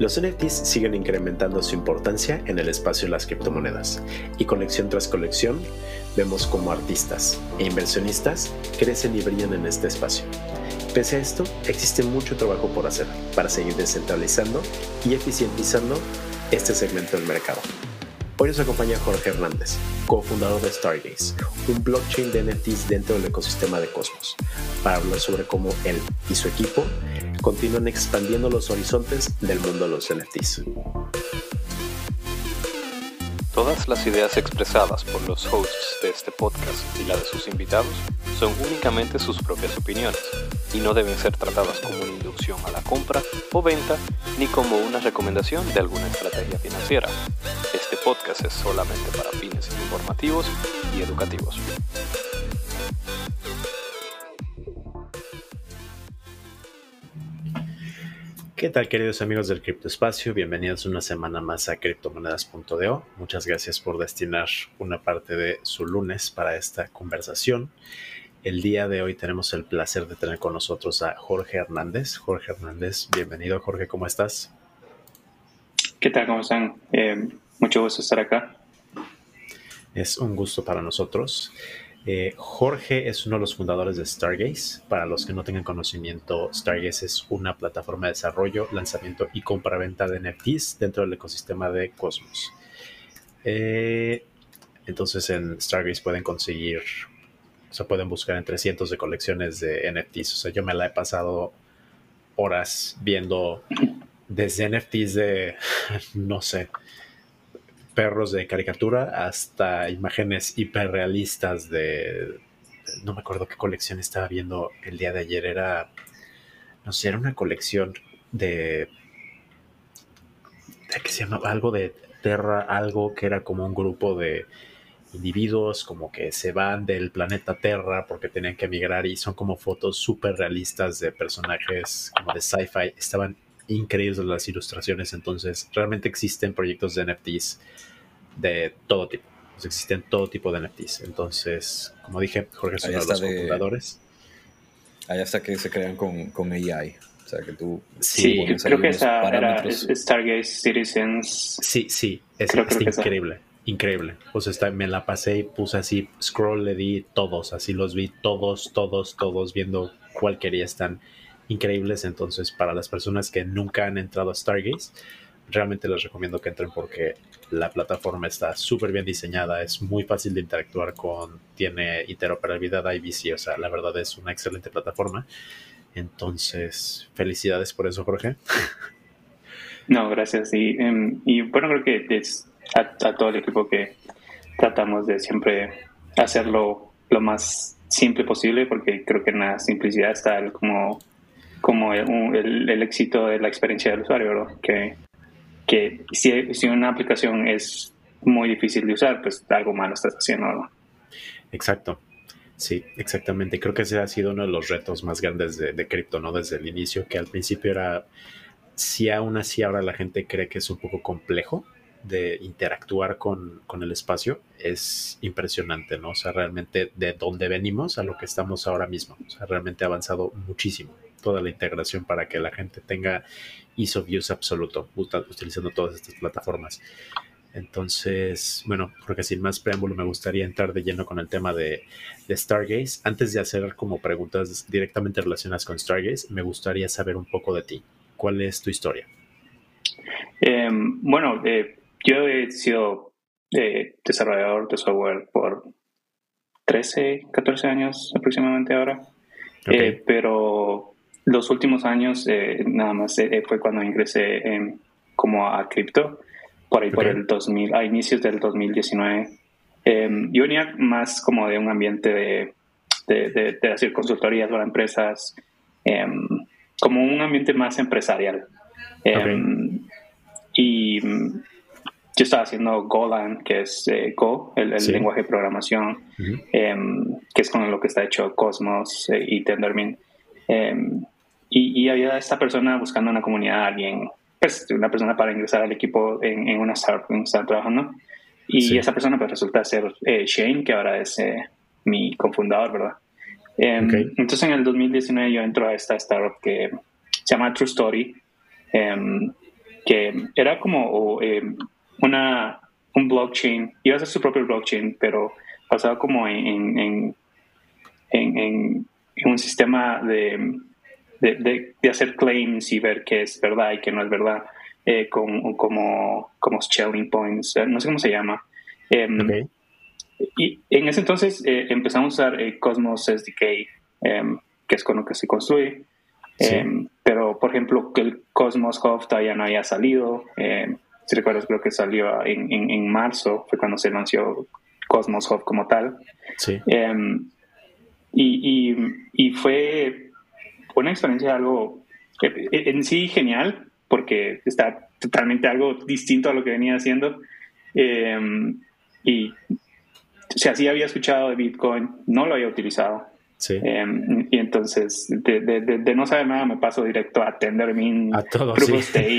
Los NFTs siguen incrementando su importancia en el espacio de las criptomonedas y colección tras colección vemos como artistas e inversionistas crecen y brillan en este espacio. Pese a esto, existe mucho trabajo por hacer para seguir descentralizando y eficientizando este segmento del mercado. Hoy nos acompaña Jorge Hernández, cofundador de Stargaze, un blockchain de NFTs dentro del ecosistema de Cosmos, para hablar sobre cómo él y su equipo continúan expandiendo los horizontes del mundo de los NFTs. Todas las ideas expresadas por los hosts de este podcast y la de sus invitados son únicamente sus propias opiniones y no deben ser tratadas como una inducción a la compra o venta ni como una recomendación de alguna estrategia financiera. Este podcast es solamente para fines informativos y educativos. ¿Qué tal queridos amigos del criptoespacio? Bienvenidos una semana más a criptomonedas.do. Muchas gracias por destinar una parte de su lunes para esta conversación. El día de hoy tenemos el placer de tener con nosotros a Jorge Hernández. Jorge Hernández, bienvenido Jorge, ¿cómo estás? ¿Qué tal? ¿Cómo están? Eh, mucho gusto estar acá. Es un gusto para nosotros. Eh, Jorge es uno de los fundadores de Stargaze. Para los que no tengan conocimiento, Stargaze es una plataforma de desarrollo, lanzamiento y compra-venta de NFTs dentro del ecosistema de Cosmos. Eh, entonces en Stargaze pueden conseguir, o sea, pueden buscar entre cientos de colecciones de NFTs. O sea, yo me la he pasado horas viendo desde NFTs de, no sé, perros de caricatura hasta imágenes hiperrealistas de... No me acuerdo qué colección estaba viendo el día de ayer. Era... No sé, era una colección de... de que se llamaba algo de Terra, algo que era como un grupo de individuos como que se van del planeta Terra porque tenían que emigrar y son como fotos súper realistas de personajes como de sci-fi. Estaban increíbles las ilustraciones, entonces realmente existen proyectos de NFTs de todo tipo. Pues existen todo tipo de NFTs. Entonces, como dije, Jorge es uno de los fundadores. Hay hasta que se crean con, con AI. O sea, que tú. Sí, creo que esa era Stargaze Citizens. Sí, sí, es, increíble. Increíble. Pues está, me la pasé y puse así, scroll, le di todos, así los vi todos, todos, todos, viendo cuál quería. Están increíbles. Entonces, para las personas que nunca han entrado a Stargaze, realmente les recomiendo que entren porque la plataforma está súper bien diseñada, es muy fácil de interactuar con, tiene interoperabilidad IBC, o sea, la verdad es una excelente plataforma. Entonces, felicidades por eso, Jorge. No, gracias. Y, em, y bueno, creo que es a, todo el equipo que tratamos de siempre hacerlo lo más simple posible, porque creo que en la simplicidad está como, como el, el, éxito de la experiencia del usuario, ¿verdad? Que que si, si una aplicación es muy difícil de usar, pues algo malo estás haciendo. Exacto. Sí, exactamente. Creo que ese ha sido uno de los retos más grandes de, de cripto, ¿no? Desde el inicio, que al principio era, si aún así ahora la gente cree que es un poco complejo de interactuar con, con, el espacio, es impresionante, ¿no? O sea, realmente de dónde venimos a lo que estamos ahora mismo. O sea, realmente ha avanzado muchísimo toda la integración para que la gente tenga ease of use absoluto utilizando todas estas plataformas. Entonces, bueno, porque sin más preámbulo me gustaría entrar de lleno con el tema de, Stargaze. Antes de hacer como preguntas directamente relacionadas con Stargaze, me gustaría saber un poco de ti. ¿Cuál es tu historia? Em, bueno, eh, yo he sido eh, desarrollador de software por 13, 14 años aproximadamente ahora. Eh, pero los últimos años, eh, nada más eh, fue cuando ingresé como a cripto, por ahí por el 2000, a inicios del 2019. Em, yo venía más como de un ambiente de, de, hacer consultorías para empresas, em, como un ambiente más empresarial. Em, y yo estaba haciendo Golang, que es eh, Go, el, lenguaje de programación, que es con lo que está hecho Cosmos y Tendermint. Y, había esta persona buscando una comunidad, alguien, pues una persona para ingresar al equipo en, una startup en estaba trabajando. Y esa persona pues resulta ser eh, Shane, que ahora es eh, mi cofundador, ¿verdad? Em, entonces en el 2019 yo entro a esta startup que se llama True Story, em, que era como eh, una, un blockchain, iba a ser su propio blockchain, pero basado como en, en, en, un sistema de, de, de, hacer claims y ver qué es verdad y qué no es verdad, eh, con, como, como shelling points, no sé cómo se llama. Em, y en ese entonces eh, empezamos a usar Cosmos SDK, em, que es con lo que se construye. Em, pero, por ejemplo, que el Cosmos Hub todavía no haya salido. si recuerdas, creo que salió en, en, en, marzo, fue cuando se anunció Cosmos Hub como tal. Sí. Y, y, y, fue una experiencia algo en sí genial, porque está totalmente algo distinto a lo que venía haciendo. y o sea, sí había escuchado de Bitcoin, no lo había utilizado. Sí. Em, y entonces, de, de, de, no saber nada, me paso directo a Tendermint, a todo, sí.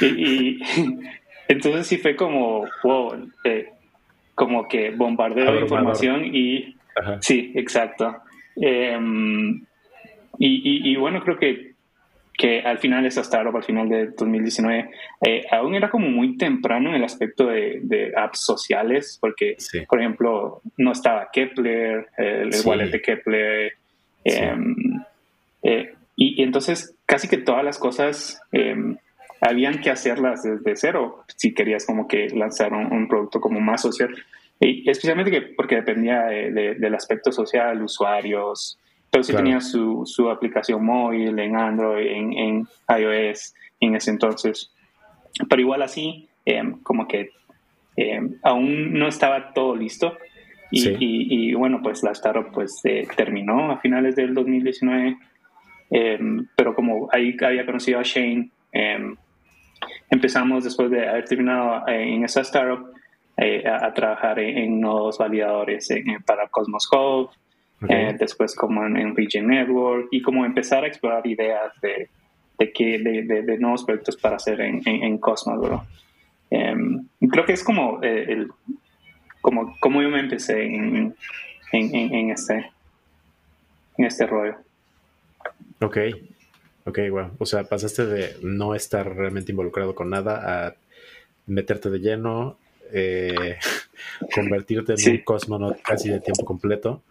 y, y, entonces sí fue como, wow, eh, como que bombardeo de información y... Ajá. Sí, exacto. Eh, y, y, bueno, creo que que al final esa startup, al final de 2019, eh, aún era como muy temprano en el aspecto de, apps sociales, porque, por ejemplo, no estaba Kepler, el, wallet de Kepler, em, eh, y, entonces casi que todas las cosas em, habían que hacerlas desde cero si querías como que lanzar un, producto como más social, y especialmente que, porque dependía del aspecto social, usuarios, pero sí tenía su, su, aplicación móvil en Android, en, en, iOS en ese entonces. Pero igual así, em, como que em, aún no estaba todo listo. Y, y, bueno, pues la startup pues eh, terminó a finales del 2019. Em, pero como ahí había conocido a Shane, empezamos después de haber terminado eh, en esa startup eh, a, trabajar en, en nodos validadores para Cosmos Hub, eh, después como en, en, Region Network y como empezar a explorar ideas de, de, que, de, de, nuevos proyectos para hacer en, en, Cosmos, em, creo que es como, eh, el, como, como yo me empecé en, en, este, en este rollo. Ok, ok, wow. O sea, pasaste de no estar realmente involucrado con nada a meterte de lleno, eh, convertirte en un cosmonaut casi de tiempo completo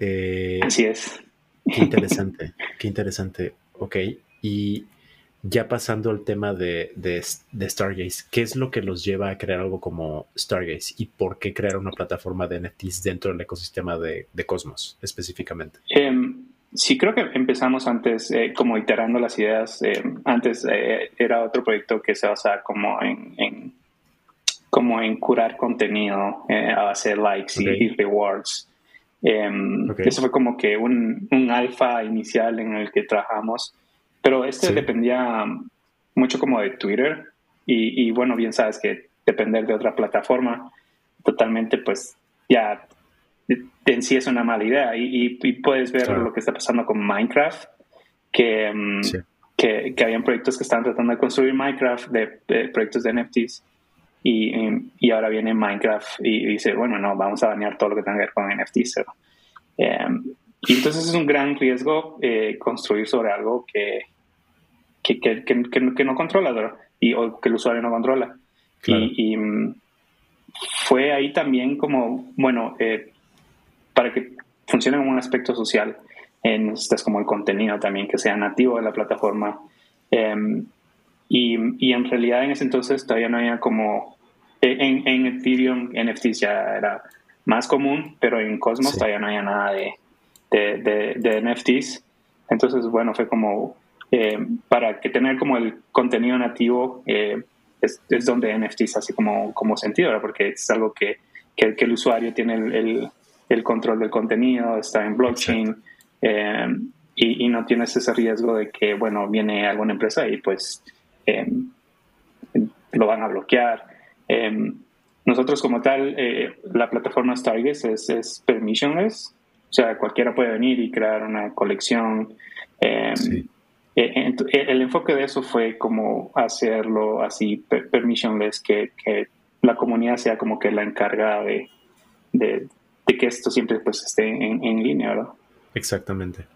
eh, Así es. Qué interesante, qué interesante. Ok, y ya pasando al tema de, de, Stargaze, ¿qué es lo que los lleva a crear algo como Stargaze y por qué crear una plataforma de NFTs dentro del ecosistema de, Cosmos específicamente? Em, sí, creo que empezamos antes eh, como iterando las ideas. Em, antes eh, era otro proyecto que se basaba como en, como en curar contenido a base de likes y rewards. Em, eso fue como que un, un alfa inicial en el que trabajamos, pero este dependía mucho como de Twitter y, bueno, bien sabes que depender de otra plataforma totalmente pues ya en sí es una mala idea. Y, puedes ver lo que está pasando con Minecraft, que, em, que, que, habían proyectos que estaban tratando de construir Minecraft, de, de proyectos de NFTs y, y, ahora viene Minecraft y dice, bueno, no, vamos a banear todo lo que tenga que ver con NFTs. Em, y entonces es un gran riesgo eh, construir sobre algo que, que, que, que, no controla y, o que el usuario no controla. Y, mm, fue ahí también como, bueno, eh, para que funcione como un aspecto social, eh, necesitas como el contenido también que sea nativo de la plataforma. Em, y, y, en realidad en ese entonces todavía no había como, eh, en, en Ethereum NFTs ya era más común, pero en Cosmos todavía no había nada de, de, de, NFTs. Entonces, bueno, fue como eh, para que tener como el contenido nativo eh, es, es, donde NFTs hace como, como sentido, porque es algo que, que, el usuario tiene el, el, control del contenido, está en blockchain y, y, no tienes ese riesgo de que, bueno, viene alguna empresa y pues Em, lo van a bloquear. Em, nosotros como tal, eh, la plataforma Stargaze es, es, permissionless, o sea, cualquiera puede venir y crear una colección. Em, eh, el enfoque de eso fue como hacerlo así permissionless, que, que, la comunidad sea como que la encargada de, de, que esto siempre pues esté en, en línea, ¿verdad? Exactamente.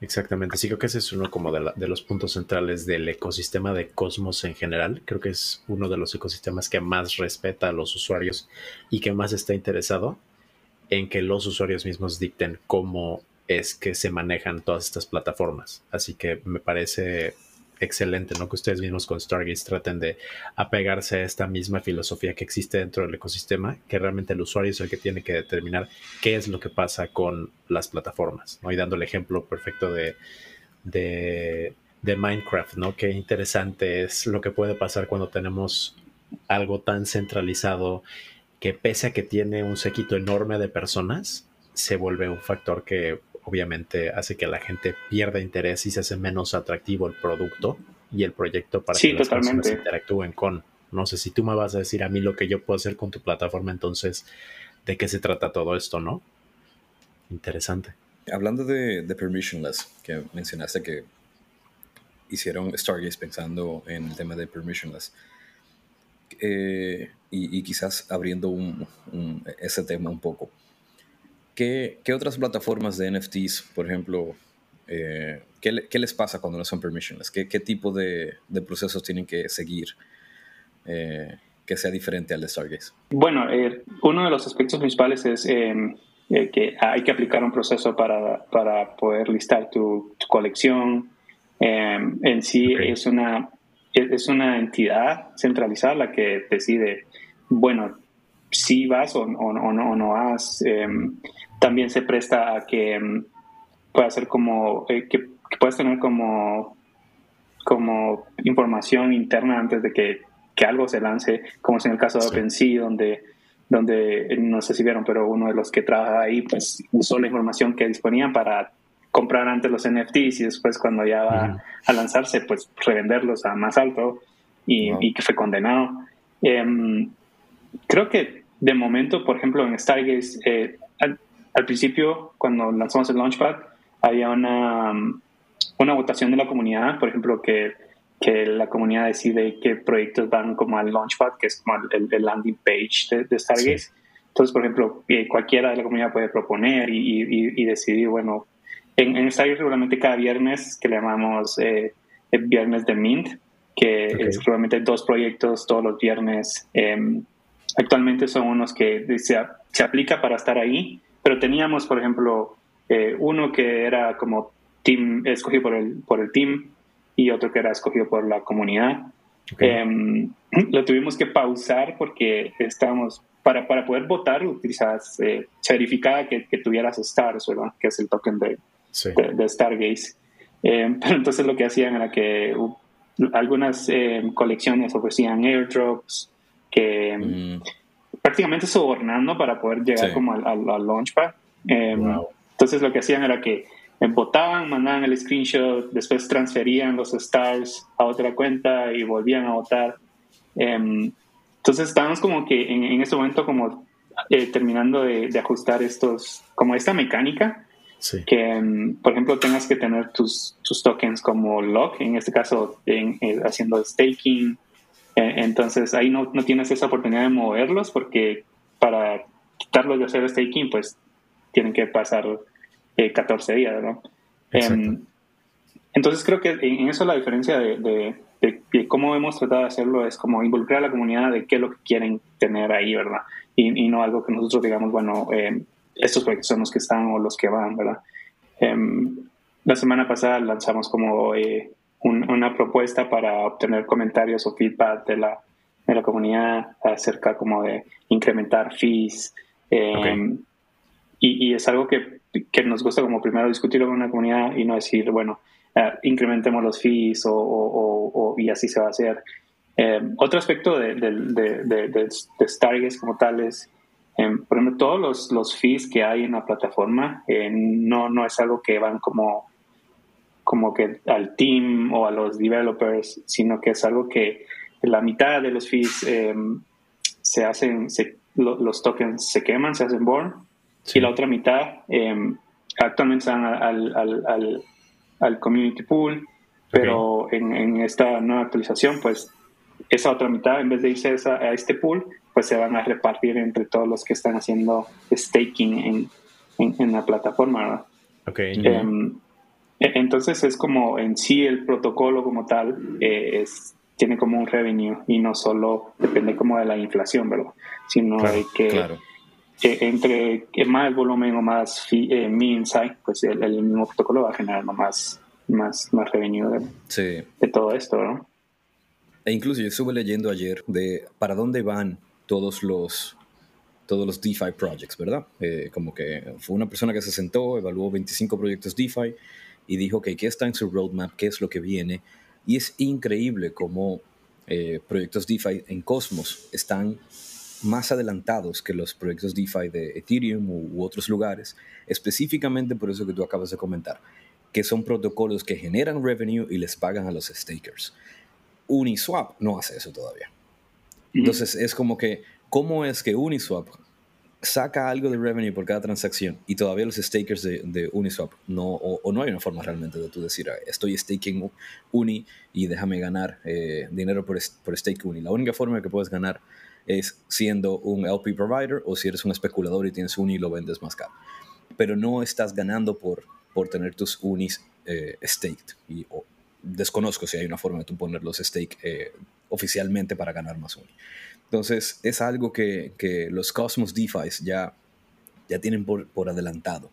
Exactamente, sí creo que ese es uno como de, de, los puntos centrales del ecosistema de Cosmos en general. Creo que es uno de los ecosistemas que más respeta a los usuarios y que más está interesado en que los usuarios mismos dicten cómo es que se manejan todas estas plataformas. Así que me parece excelente, ¿no? Que ustedes mismos con Stargaze traten de apegarse a esta misma filosofía que existe dentro del ecosistema, que realmente el usuario es el que tiene que determinar qué es lo que pasa con las plataformas, ¿no? Y dando el ejemplo perfecto de, de, de Minecraft, ¿no? Qué interesante es lo que puede pasar cuando tenemos algo tan centralizado que pese a que tiene un séquito enorme de personas, se vuelve un factor que obviamente hace que la gente pierda interés y se hace menos atractivo el producto y el proyecto para que las personas interactúen con. No sé si tú me vas a decir a mí lo que yo puedo hacer con tu plataforma, entonces, ¿de qué se trata todo esto, no? Interesante. Hablando de, permissionless, que mencionaste que hicieron Stargaze pensando en el tema de permissionless, eh, y, quizás abriendo ese tema un poco. ¿Qué, otras plataformas de NFTs, por ejemplo, eh, ¿qué, les pasa cuando no son permissionless? ¿Qué, tipo de, procesos tienen que seguir eh, que sea diferente al de Stargaze? Bueno, eh, uno de los aspectos principales es que hay que aplicar un proceso para, poder listar tu, colección. en sí es, una, es una entidad centralizada la que decide, bueno, si vas o, no, o no vas también se presta a que mm, pueda ser como, eh, que, puedas tener como, como información interna antes de que, algo se lance, como es en el caso de OpenSea, donde, donde no sé si vieron, pero uno de los que trabaja ahí, pues usó la información que disponían para comprar antes los NFTs y después cuando ya va a lanzarse, pues revenderlos a más alto y, que fue condenado. Em, creo que de momento, por ejemplo, en Stargaze, eh, al principio, cuando lanzamos el Launchpad, había una, una votación de la comunidad, por ejemplo, que, que la comunidad decide qué proyectos van como al Launchpad, que es como el, landing page de, Stargaze. Entonces, por ejemplo, eh, cualquiera de la comunidad puede proponer y, y, decidir, bueno, en, en, Stargaze regularmente cada viernes, que le llamamos eh, el viernes de Mint, que es regularmente dos proyectos todos los viernes. Em, actualmente son unos que se, se aplica para estar ahí pero teníamos, por ejemplo, eh, uno que era como team, escogido por el, por el team y otro que era escogido por la comunidad. Em, lo tuvimos que pausar porque estábamos, para, para poder votar, utilizabas, eh, que, que, tuvieras stars, ¿verdad? Que es el token de, de, Stargaze. Em, pero entonces lo que hacían era que algunas em, colecciones ofrecían airdrops que mm prácticamente sobornando para poder llegar como al, al, launchpad. Em, entonces lo que hacían era que votaban, mandaban el screenshot, después transferían los stars a otra cuenta y volvían a votar. Em, entonces estábamos como que en, en ese momento como eh, terminando de, de, ajustar estos, como esta mecánica, que em, por ejemplo tengas que tener tus, tus tokens como lock, en este caso en, eh, haciendo staking, eh, entonces ahí no, no, tienes esa oportunidad de moverlos porque para quitarlos de hacer staking, pues tienen que pasar 14 eh, días, ¿no? Em, entonces creo que en eso la diferencia de, de, cómo hemos tratado de hacerlo es como involucrar a la comunidad de qué es lo que quieren tener ahí, ¿verdad? Y, no algo que nosotros digamos, bueno, em, estos proyectos son los que están o los que van, ¿verdad? Em, la semana pasada lanzamos como eh, una propuesta para obtener comentarios o feedback de la, de la comunidad acerca como de incrementar fees. Em, y, es algo que, que, nos gusta como primero discutirlo con una comunidad y no decir, bueno, uh, incrementemos los fees o, o, y así se va a hacer. Em, otro aspecto de, de, de, de, Stargaze como tal es, em, por ejemplo, todos los, los fees que hay en la plataforma eh, no, no es algo que van como como que al team o a los developers, sino que es algo que la mitad de los fees em, se hacen, los tokens se queman, se hacen born, y la otra mitad eh, actualmente están al, al, al, community pool, pero en, esta nueva actualización, pues esa otra mitad, en vez de irse a, este pool, pues se van a repartir entre todos los que están haciendo staking en, en, la plataforma. Okay. Em, E, entonces es como en sí el protocolo como tal eh, es, tiene como un revenue y no solo depende como de la inflación, ¿verdad? Sino de que, entre más volumen o más eh, mean pues el, mismo protocolo va a generar más, más, más revenue de, de todo esto, ¿no? E incluso yo estuve leyendo ayer de para dónde van todos los todos los DeFi projects, ¿verdad? Eh, como que fue una persona que se sentó, evaluó 25 proyectos DeFi y dijo que qué está en su roadmap, qué es lo que viene. Y es increíble cómo eh, proyectos DeFi en Cosmos están más adelantados que los proyectos DeFi de Ethereum u, otros lugares, específicamente por eso que tú acabas de comentar, que son protocolos que generan revenue y les pagan a los stakers. Uniswap no hace eso todavía. Entonces es como que, ¿cómo es que Uniswap saca algo de revenue por cada transacción y todavía los stakers de, Uniswap no, o, no hay una forma realmente de tú decir, estoy staking Uni y déjame ganar eh, dinero por, por stake Uni? La única forma que puedes ganar es siendo un LP provider o si eres un especulador y tienes Uni y lo vendes más caro. Pero no estás ganando por, por tener tus Unis eh, staked. Y, desconozco si hay una forma de tú ponerlos stake eh, oficialmente para ganar más Uni. Entonces, es algo que, que los Cosmos DeFi ya, ya tienen por, por adelantado.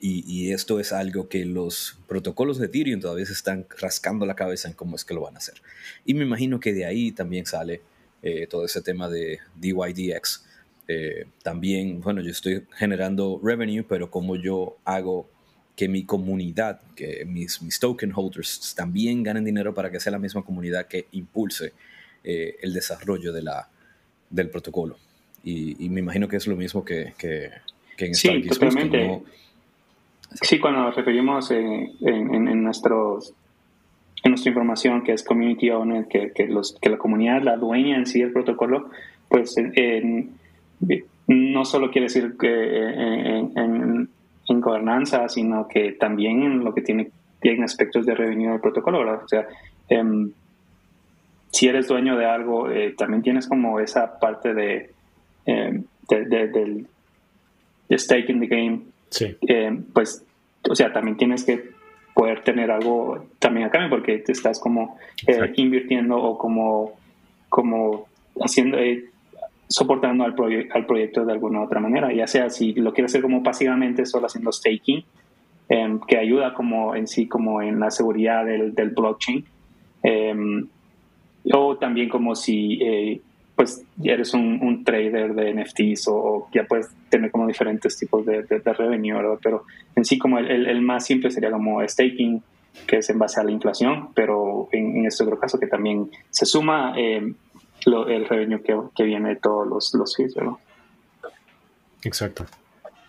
Y, y, esto es algo que los protocolos de Ethereum todavía se están rascando la cabeza en cómo es que lo van a hacer. Y me imagino que de ahí también sale eh, todo ese tema de DYDX. Eh, también, bueno, yo estoy generando revenue, pero como yo hago que mi comunidad, que mis, mis token holders también ganen dinero para que sea la misma comunidad que impulse eh, el desarrollo de la, del protocolo. Y, me imagino que es lo mismo que, que, en Sí, totalmente. Sí, cuando nos referimos en, en, nuestros en nuestra información que es community owner, que, que, los, que la comunidad, la dueña en sí del protocolo, pues no solo quiere decir que en, en, gobernanza, sino que también en lo que tiene, tiene aspectos de revenue del protocolo, ¿verdad? O sea, em, si eres dueño de algo, eh, también tienes como esa parte de, eh, del stake in the game. Sí. Eh, pues, o sea, también tienes que poder tener algo también acá porque te estás como invirtiendo o como, como haciendo, soportando al, al proyecto de alguna otra manera, ya sea si lo quieres hacer como pasivamente, solo haciendo staking, que ayuda como en sí, como en la seguridad del, del blockchain. O también como si eh, pues eres un, trader de NFTs o, ya puedes tener como diferentes tipos de, de, revenue, Pero en sí como el, el, más simple sería como staking, que es en base a la inflación, pero en, este otro caso que también se suma eh, el revenue que, que, viene de todos los, los fees, ¿verdad? Exacto.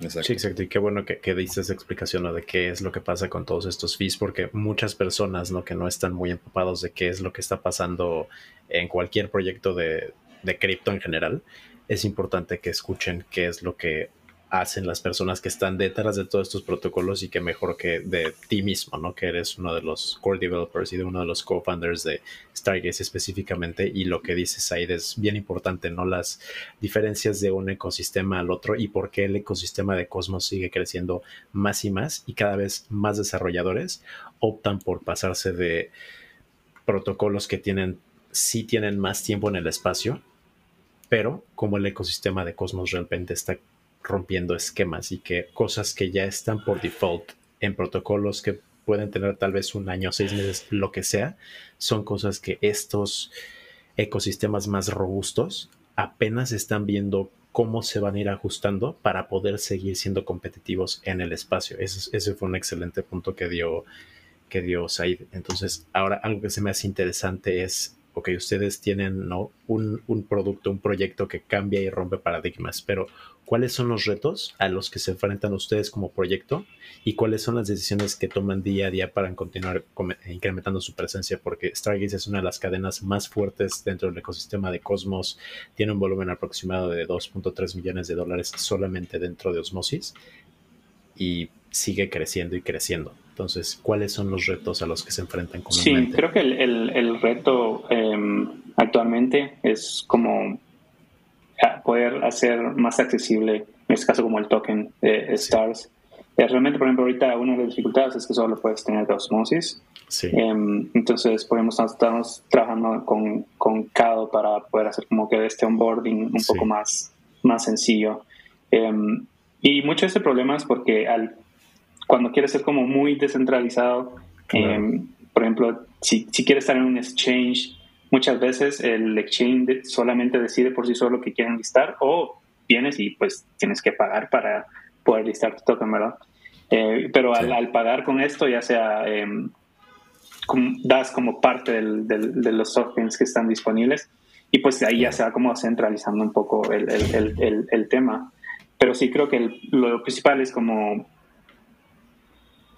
Sí, exacto. Y qué bueno que, que diste esa explicación de qué es lo que pasa con todos estos fees, porque muchas personas ¿no? que no están muy empapados de qué es lo que está pasando en cualquier proyecto de, de cripto en general, es importante que escuchen qué es lo que hacen las personas que están detrás de todos estos protocolos y que mejor que de ti mismo, ¿no? Que eres uno de los core developers y de uno de los co-founders de Stargaze específicamente y lo que dices ahí es bien importante, ¿no? Las diferencias de un ecosistema al otro y por qué el ecosistema de Cosmos sigue creciendo más y más y cada vez más desarrolladores optan por pasarse de protocolos que tienen, sí tienen más tiempo en el espacio, pero como el ecosistema de Cosmos realmente está rompiendo esquemas y que cosas que ya están por default en protocolos que pueden tener tal vez un año, seis meses, lo que sea, son cosas que estos ecosistemas más robustos apenas están viendo cómo se van a ir ajustando para poder seguir siendo competitivos en el espacio. Ese, fue un excelente punto que dio, que dio Said. Entonces, ahora algo que se me hace interesante es ok, ustedes tienen ¿no? un, un, producto, un proyecto que cambia y rompe paradigmas, pero ¿cuáles son los retos a los que se enfrentan ustedes como proyecto y cuáles son las decisiones que toman día a día para continuar incrementando su presencia? Porque Stargaze es una de las cadenas más fuertes dentro del ecosistema de Cosmos, tiene un volumen aproximado de 2.3 millones de dólares solamente dentro de Osmosis y sigue creciendo y creciendo. Entonces, ¿cuáles son los retos a los que se enfrentan Sí, creo que el, reto em, actualmente es como poder hacer más accesible, en este caso como el token de Stars, Eh, realmente, por ejemplo, ahorita una de las dificultades es que solo puedes tener de osmosis. Sí. Em, entonces, ejemplo, estamos trabajando con, con Cado para poder hacer como que este onboarding un Sí. poco más, más sencillo. Em, y mucho de este problema es porque al, cuando quieres ser como muy descentralizado, Claro. por ejemplo, si, si quieres estar en un exchange, muchas veces el exchange solamente decide por sí solo lo que quieren listar o vienes y pues tienes que pagar para poder listar tu token, ¿verdad? Eh, pero al, al pagar con esto, ya sea em, como- das como parte del- del- de los tokens que están disponibles y pues ahí ya se va como centralizando un poco el, el- el- el- tema. Pero sí creo que lo principal es como,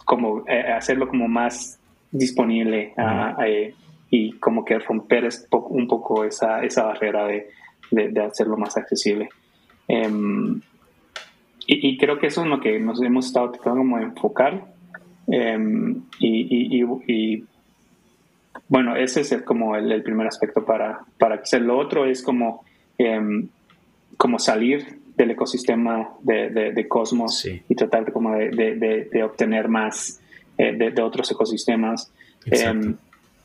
como eh, hacerlo como más disponible eh, y como que romper un poco esa, esa barrera de, de- de hacerlo más accesible. Em, y, y creo que eso es lo que nos hemos estado tratando como de enfocar. Em, y, y- bueno, ese es el- como el, el primer aspecto para, para hacer. Lo otro es como, em, como salir del ecosistema de, de- de Cosmos Sí. y tratar de, como de obtener más eh, de, de otros ecosistemas. Em,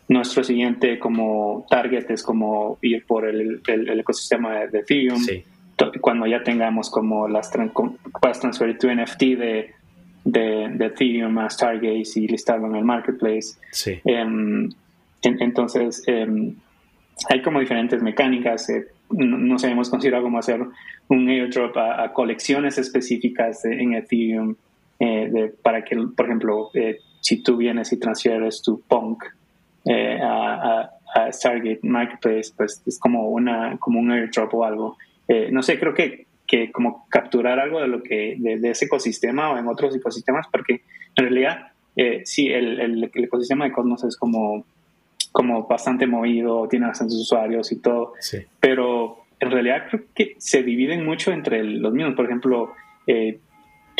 nuestro siguiente como target es como ir por el, el- el ecosistema de, Ethereum Sí. cuando ya tengamos como las tran- com- puedas transferir tu NFT de, de, de Ethereum a Stargaze y listarlo en el marketplace. Sí. Em, en- entonces, em, hay como diferentes mecánicas. eh, no, nos hemos considerado como hacer un airdrop a, a colecciones específicas de- en Ethereum eh, de- para que, por ejemplo, eh, si tú vienes y transfieres tu Punk eh, a, a- a Stargate Marketplace, pues es como, una, como un airdrop o algo. Eh, no sé, creo que, que como capturar algo de lo que de, de ese ecosistema o en otros ecosistemas, porque en realidad eh, sí, el, el- el ecosistema de Cosmos es como, como bastante movido, tiene bastantes usuarios y todo, Sí. pero en realidad creo que se dividen mucho entre los mismos. Por ejemplo, eh,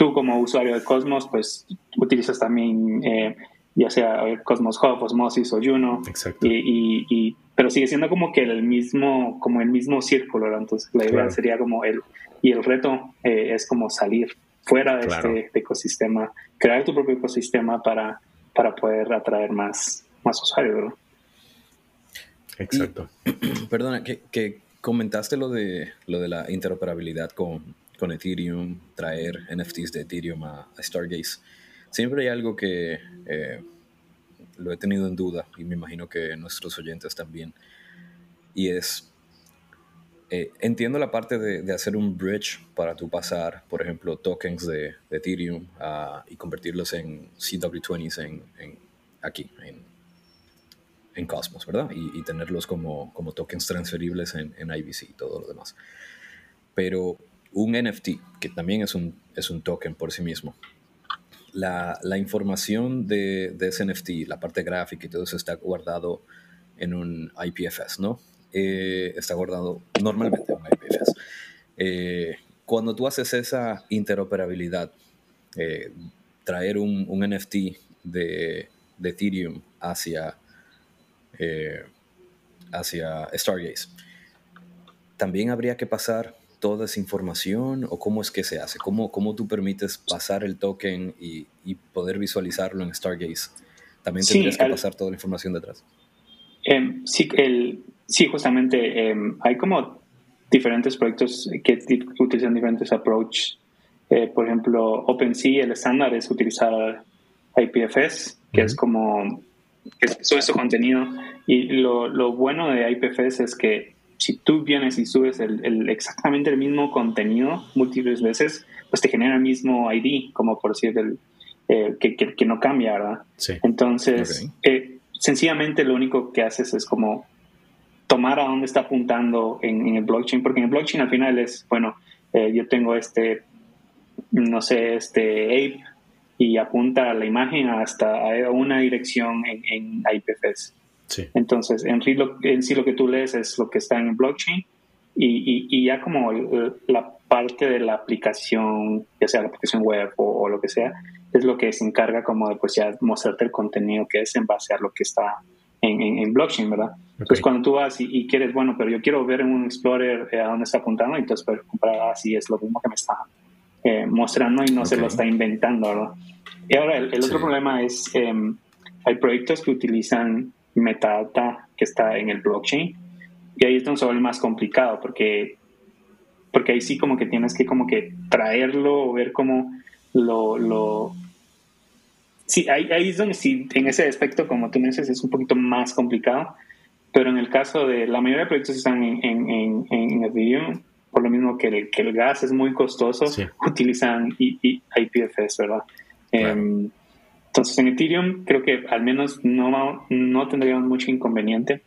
tú como usuario de Cosmos, pues utilizas también eh, ya sea Cosmos Hub, Osmosis o Juno, Exacto. y, y- y- pero sigue siendo como que el mismo, como el mismo círculo, ¿verdad? entonces la idea Claro. sería como el, y el reto eh, es como salir fuera de Claro. este ecosistema, crear tu propio ecosistema para, para poder atraer más, más usuarios, ¿verdad? Exacto. Perdona, que, que comentaste lo de, lo de la interoperabilidad con, con Ethereum, traer NFTs de Ethereum a, a Stargaze. Siempre hay algo que eh, lo he tenido en duda y me imagino que nuestros oyentes también. Y es, eh, entiendo la parte de, de hacer un bridge para tú pasar, por ejemplo, tokens de, de Ethereum ah, y convertirlos en CW20s en, en- aquí, en, en Cosmos, ¿verdad? Y, y tenerlos como, como tokens transferibles en, en IBC y todo lo demás. Pero un NFT, que también es un, es un token por sí mismo, la, la información de, de ese NFT, la parte gráfica y todo eso está guardado en un IPFS, ¿no? Eh, está guardado normalmente en un IPFS. Eh, cuando tú haces esa interoperabilidad, eh, traer un, un NFT de, de Ethereum hacia, hacia Stargaze, también habría que pasar toda esa información o cómo es que se hace? ¿Cómo, cómo tú permites pasar el token y, y poder visualizarlo en Stargaze? También Sí, tendrías que al- pasar toda la información detrás. Em, sí, el, sí, justamente em, hay como diferentes proyectos que ti- utilizan diferentes approaches. Eh, por ejemplo, OpenSea, el estándar es utilizar IPFS, que es como que sube su contenido. Y lo, lo bueno de IPFS es que si tú vienes y subes el, el- exactamente el mismo contenido múltiples veces, pues te genera el mismo ID, como por decir, el, eh, que, que- que no cambia, ¿verdad? Sí. Entonces, eh, sencillamente lo único que haces es como tomar a dónde está apuntando en, en el blockchain, porque en el blockchain al final es, bueno, eh, yo tengo este, no sé, este ape y apunta la imagen hasta a una dirección en, en IPFS. Sí. Entonces, en sí, lo, en sí lo que tú lees es lo que está en el blockchain y, y- y ya como el- la parte de la aplicación, ya sea la aplicación web o, o lo que sea, es lo que se encarga como de pues ya mostrarte el contenido que es en base a lo que está en, en- en blockchain, ¿verdad? Entonces, cuando tú vas y, y quieres, bueno, pero yo quiero ver en un Explorer eh, a dónde está apuntando, entonces puedes comprar así, es lo mismo que me está eh, mostrando y no se lo está inventando, ¿verdad? Y ahora el, otro problema es, em, hay proyectos que utilizan metadata que está en el blockchain. Y ahí es donde se vuelve más complicado porque, porque ahí sí como que tienes que como que traerlo o ver cómo lo... lo sí, ahí, ahí es donde sí, en ese aspecto, como tú me dices, es un poquito más complicado, pero en el caso de la mayoría de proyectos están en, en, en, en Ethereum, por lo mismo que el, que el gas es muy costoso, utilizan IPFS, ¿verdad? Em, entonces en Ethereum creo que al menos no, no tendríamos mucho inconveniente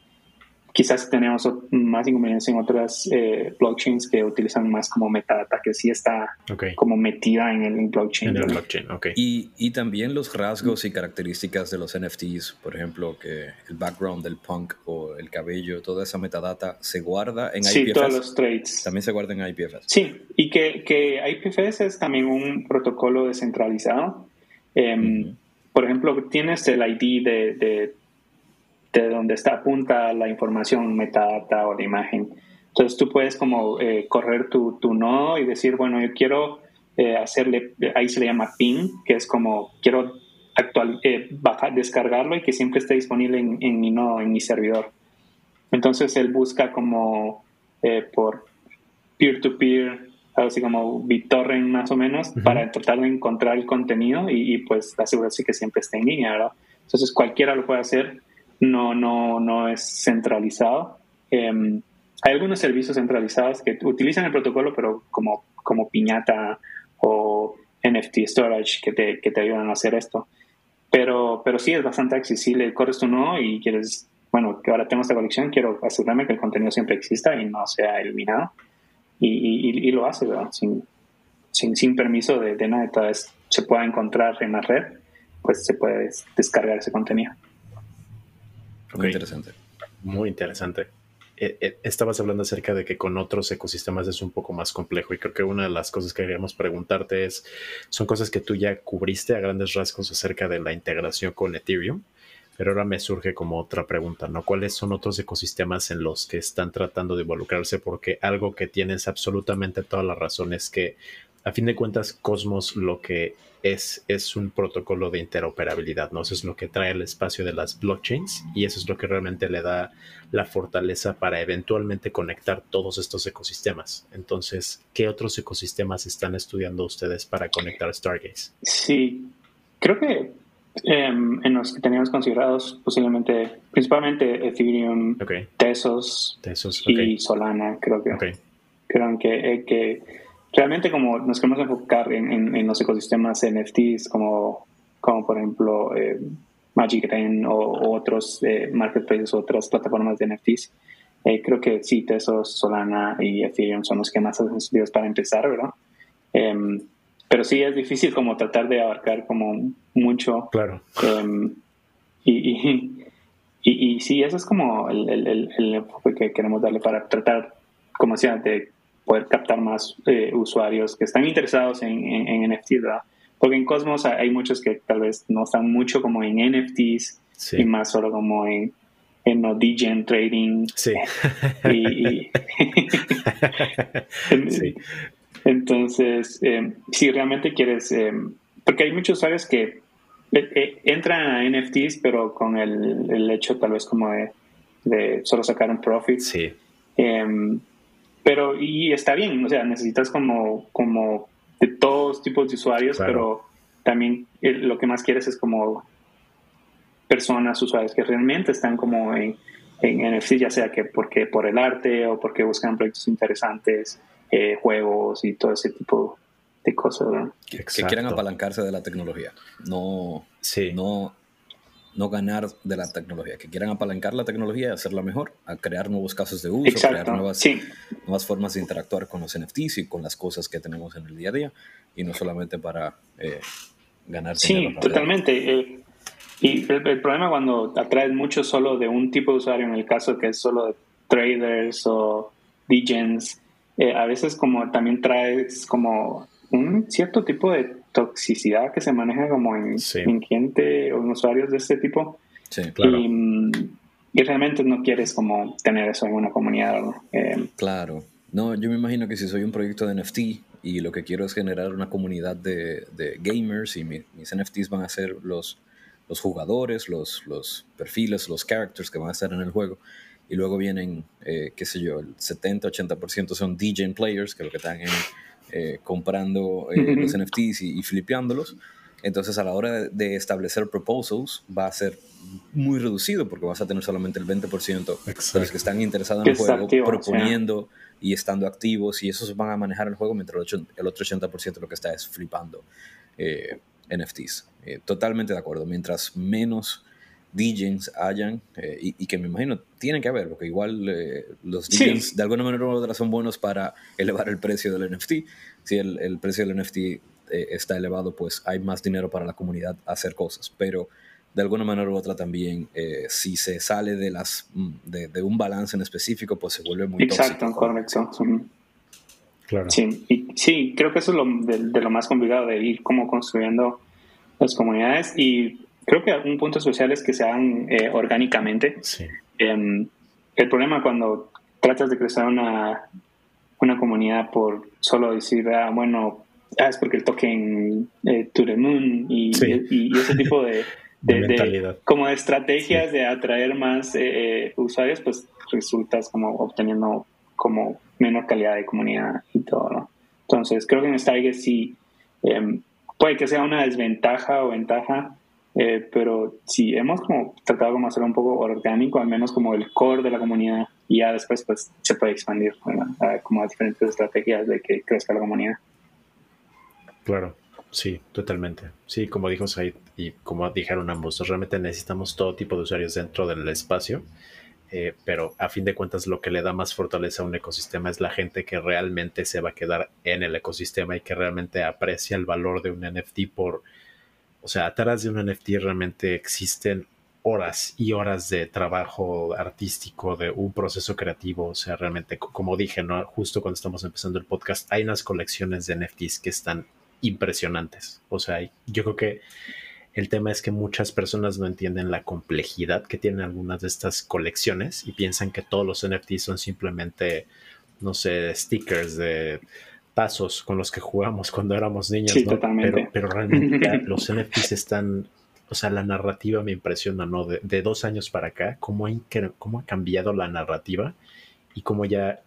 quizás tenemos más inconvenientes en otras eh, blockchains que utilizan más como metadata, que sí está como metida en el blockchain. En el blockchain, Y, y, también los rasgos y características de los NFTs, por ejemplo, que el background del punk o el cabello, toda esa metadata se guarda en IPFS. Sí, todos los traits. También se guarda en IPFS. Sí, y que, que IPFS es también un protocolo descentralizado. Em, por ejemplo, tienes el ID de de donde está apunta la información metadata o la imagen. Entonces tú puedes como eh, correr tu, tu, nodo y decir, bueno, yo quiero eh, hacerle, ahí se le llama ping, que es como quiero actual, eh, descargarlo y que siempre esté disponible en, en, mi nodo, en mi servidor. Entonces él busca como por peer-to-peer, así como BitTorrent más o menos, para tratar de encontrar el contenido y, y, pues asegurarse que siempre esté en línea, ¿verdad? Entonces cualquiera lo puede hacer no, no, no es centralizado. Em, hay algunos servicios centralizados que utilizan el protocolo, pero como, como piñata o NFT storage que te, que te ayudan a hacer esto. Pero, pero sí es bastante accesible. Corres tu nodo y quieres, bueno, que ahora tengo esta colección, quiero asegurarme que el contenido siempre exista y no sea eliminado. Y, y, lo hace, ¿verdad? Sin, sin, sin permiso de, de nada. Entonces se pueda encontrar en la red, pues se puede descargar ese contenido. Muy interesante. Muy interesante. Eh, eh, estabas hablando acerca de que con otros ecosistemas es un poco más complejo y creo que una de las cosas que queríamos preguntarte es, son cosas que tú ya cubriste a grandes rasgos acerca de la integración con Ethereum, pero ahora me surge como otra pregunta, ¿no? ¿Cuáles son otros ecosistemas en los que están tratando de involucrarse? Porque algo que tienes absolutamente toda la razón es que a fin de cuentas Cosmos lo que es, es un protocolo de interoperabilidad, ¿no? Eso es lo que trae el espacio de las blockchains y eso es lo que realmente le da la fortaleza para eventualmente conectar todos estos ecosistemas. Entonces, ¿qué otros ecosistemas están estudiando ustedes para conectar Stargaze? Sí, creo que em, en los que teníamos considerados posiblemente, principalmente Ethereum, Tesos, y Solana, creo que. Creo que, eh, que realmente como nos queremos enfocar en, en, los ecosistemas NFTs como, como por ejemplo eh, Magic Eden o, otros eh, marketplaces, otras plataformas de NFTs, eh, creo que sí, Tesos, Solana y Ethereum son los que más hacen sentido para empezar, ¿verdad? Em, pero sí es difícil como tratar de abarcar como mucho. Claro. Em, y, y, y, sí, eso es como el, el, el, enfoque que queremos darle para tratar, como decía, de poder captar más eh, usuarios que están interesados en, en, NFT, ¿verdad? Porque en Cosmos hay muchos que tal vez no están mucho como en NFTs y más solo como en, en no DGen trading. Sí. y, sí. Entonces, eh, si realmente quieres, eh, porque hay muchos usuarios que entran a NFTs, pero con el, el hecho tal vez como de, de solo sacar un profit. Sí. Em, pero, y está bien, o sea, necesitas como, como de todos tipos de usuarios, pero también eh, lo que más quieres es como personas, usuarios que realmente están como en, en NFC, ya sea que porque por el arte o porque buscan proyectos interesantes, eh, juegos y todo ese tipo de cosas. Que, que, quieran apalancarse de la tecnología. No, sí. no no ganar de la tecnología, que quieran apalancar la tecnología y hacerla mejor, a crear nuevos casos de uso, crear nuevas, nuevas formas de interactuar con los NFTs y con las cosas que tenemos en el día a día, y no solamente para eh, ganar. Sí, totalmente. Eh, y el, problema cuando atraes mucho solo de un tipo de usuario, en el caso que es solo de traders o DJs, eh, a veces como también traes como un cierto tipo de toxicidad que se maneja como en, gente o en usuarios de este tipo. Sí, claro. Y, realmente no quieres como tener eso en una comunidad. Eh, claro. No, yo me imagino que si soy un proyecto de NFT y lo que quiero es generar una comunidad de, gamers y mis NFTs van a ser los, los jugadores, los, los perfiles, los characters que van a estar en el juego. Y luego vienen, eh, qué sé yo, el 70-80% son DJ players, que lo que están eh, comprando eh, los NFTs y, y flipeándolos. Entonces, a la hora de establecer proposals, va a ser muy reducido porque vas a tener solamente el 20% de los que están interesados en el juego proponiendo y estando activos y esos van a manejar el juego mientras el otro 80% lo que está es flipando eh, NFTs. Eh, totalmente de acuerdo. Mientras menos DJs hayan, eh, y, que me imagino tienen que haber, porque igual los DJs de alguna manera u otra son buenos para elevar el precio del NFT. Si el, el precio del NFT eh, está elevado, pues hay más dinero para la comunidad hacer cosas. Pero de alguna manera u otra también, eh, si se sale de, las, mm, de, un balance en específico, pues se vuelve muy Exacto, correcto. Claro. Sí, y, sí, creo que eso es lo, de, lo más complicado de ir como construyendo las comunidades y creo que un punto especial es que se hagan eh, orgánicamente. Sí. Em, el problema cuando tratas de crecer una, una comunidad por solo decir, ah, bueno, ah, es porque el token eh, to the moon y, y, ese tipo de, de, como de estrategias de atraer más eh, eh, usuarios, pues resultas como obteniendo como menor calidad de comunidad y todo, ¿no? Entonces creo que en Stargate sí em, puede que sea una desventaja o ventaja, eh, pero sí hemos como tratado como hacerlo un poco orgánico, al menos como el core de la comunidad y ya después pues se puede expandir como a diferentes estrategias de que crezca la comunidad. Claro, sí, totalmente. Sí, como dijo Said y como dijeron ambos, realmente necesitamos todo tipo de usuarios dentro del espacio, eh, pero a fin de cuentas lo que le da más fortaleza a un ecosistema es la gente que realmente se va a quedar en el ecosistema y que realmente aprecia el valor de un NFT por, o sea, atrás de un NFT realmente existen horas y horas de trabajo artístico, de un proceso creativo. O sea, realmente, como dije, ¿no? justo cuando estamos empezando el podcast, hay unas colecciones de NFTs que están impresionantes. O sea, yo creo que el tema es que muchas personas no entienden la complejidad que tienen algunas de estas colecciones y piensan que todos los NFTs son simplemente, no sé, stickers de pasos con los que jugamos cuando éramos niños, ¿no? Pero, pero, realmente los NFTs están, o sea, la narrativa me impresiona, ¿no? De, dos años para acá, cómo ha, cómo ha cambiado la narrativa y cómo ya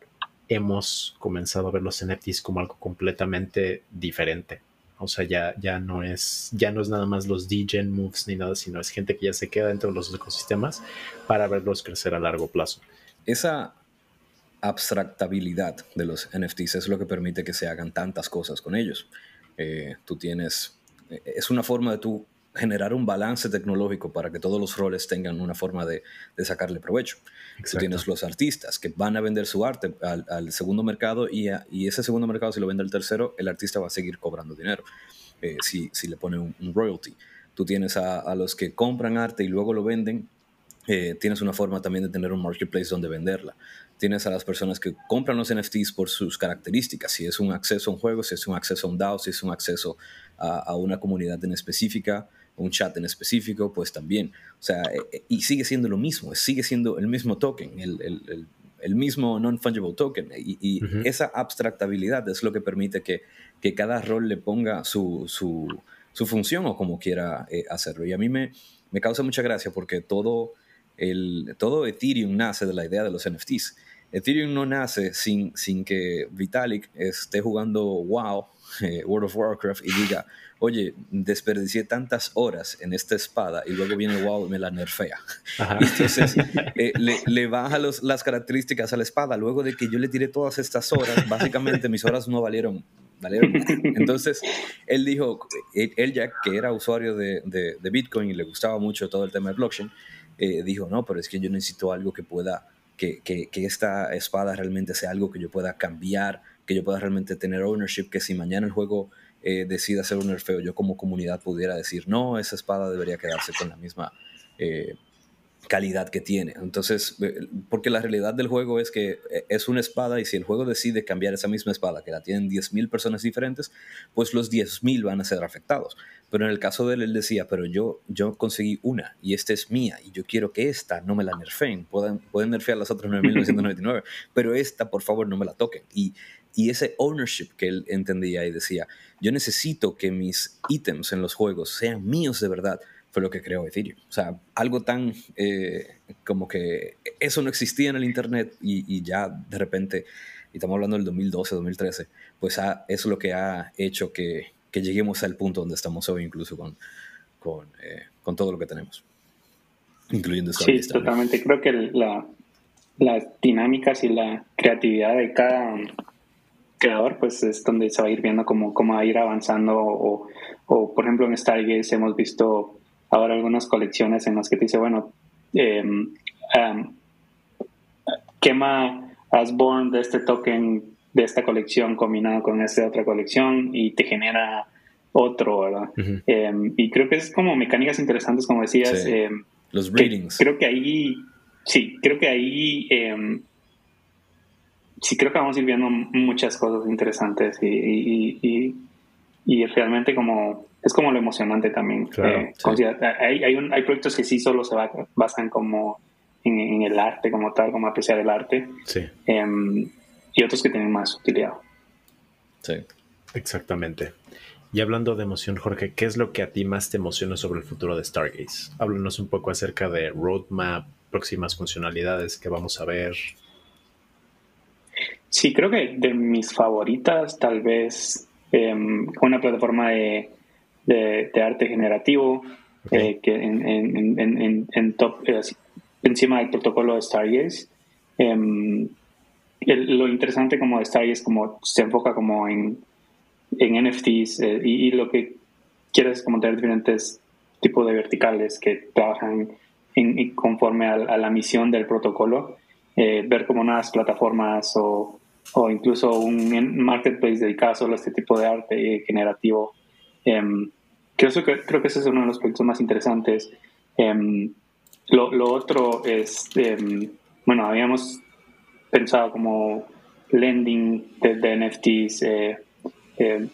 hemos comenzado a ver los NFTs como algo completamente diferente. O sea, ya, ya, no es, ya no es nada más los DGen moves ni nada, sino es gente que ya se queda dentro de los ecosistemas para verlos crecer a largo plazo. Esa abstractabilidad de los NFTs es lo que permite que se hagan tantas cosas con ellos. Eh, tú tienes, es una forma de tú generar un balance tecnológico para que todos los roles tengan una forma de, sacarle provecho. Tú tienes los artistas que van a vender su arte al, segundo mercado y, y, ese segundo mercado, si lo vende al tercero, el artista va a seguir cobrando dinero eh, si, si, le pone un, royalty. Tú tienes a, los que compran arte y luego lo venden. Eh, tienes una forma también de tener un marketplace donde venderla. Tienes a las personas que compran los NFTs por sus características, si es un acceso a un juego, si es un acceso a un DAO, si es un acceso a, a una comunidad en específica, un chat en específico, pues también. O sea, eh, eh, y sigue siendo lo mismo, sigue siendo el mismo token, el, el, el, mismo non-fungible token. Y, esa abstractabilidad es lo que permite que, que cada rol le ponga su, su, su función o como quiera eh, hacerlo. Y a mí me, me causa mucha gracia porque todo, el, todo Ethereum nace de la idea de los NFTs. Ethereum no nace sin, sin que Vitalik esté jugando WoW, World of Warcraft, y diga, oye, desperdicié tantas horas en esta espada y luego viene WoW y me la nerfea. entonces eh, le, baja las características a la espada. Luego de que yo le tiré todas estas horas, básicamente mis horas no valieron. valieron. Entonces él dijo, él, ya que era usuario de, Bitcoin y le gustaba mucho todo el tema de blockchain, eh, dijo, no, pero es que yo necesito algo que pueda, que, que, que esta espada realmente sea algo que yo pueda cambiar, que yo pueda realmente tener ownership, que si mañana el juego eh, decida hacer un nerfeo, yo como comunidad pudiera decir, no, esa espada debería quedarse con la misma eh, calidad que tiene. Entonces, eh, porque la realidad del juego es que es una espada y si el juego decide cambiar esa misma espada, que la tienen 10.000 personas diferentes, pues los 10.000 van a ser afectados. Pero en el caso de él, él decía, pero yo, yo conseguí una y esta es mía y yo quiero que esta no me la nerfeen. Pueden, pueden nerfear las otras 9.999, pero esta, por favor, no me la toquen. Y y ese ownership que él entendía y decía, yo necesito que mis ítems en los juegos sean míos de verdad, fue lo que creó Ethereum. O sea, algo tan eh, como que eso no existía en el Internet y, ya de repente, y estamos hablando del 2012, 2013, pues eso es lo que ha hecho que, que, lleguemos al punto donde estamos hoy, incluso con, con, eh, con todo lo que tenemos, incluyendo Sí, totalmente. Creo que la, las dinámicas y la creatividad de cada creador, pues es donde se va a ir viendo cómo, cómo va a ir avanzando. O, o, por ejemplo, en Stargaze hemos visto ahora algunas colecciones en las que te dice, bueno, eh, quema Asborn de este token de esta colección combinado con esta otra colección y te genera otro, ¿verdad? Em, y creo que es como mecánicas interesantes, como decías. Em, Los readings. Creo que ahí, sí, creo que ahí, sí, creo que vamos a ir viendo muchas cosas interesantes y, y, y realmente como es como lo emocionante también. Eh, hay, hay, hay, proyectos que sí solo se basan como en, el arte como tal, como apreciar el arte. Sí. Em, y otros que tienen más utilidad. Sí. Exactamente. Y hablando de emoción, Jorge, ¿qué es lo que a ti más te emociona sobre el futuro de Stargaze? Háblanos un poco acerca de roadmap, próximas funcionalidades que vamos a ver. Sí, creo que de mis favoritas, tal vez em, una plataforma de de, arte generativo eh, que en, en, en, top, eh, encima del protocolo de Stargaze. Em, lo interesante como de Stargaze como se enfoca como en, en NFTs eh, y, lo que quieres es como tener diferentes tipos de verticales que trabajan en, conforme a, la misión del protocolo, ver como unas plataformas o, o, incluso un marketplace dedicado solo a este tipo de arte generativo. Em, Creo que, creo que ese es uno de los proyectos más interesantes. Em, lo, lo, otro es, em, bueno, habíamos pensado como lending de, NFTs. Eh, eh,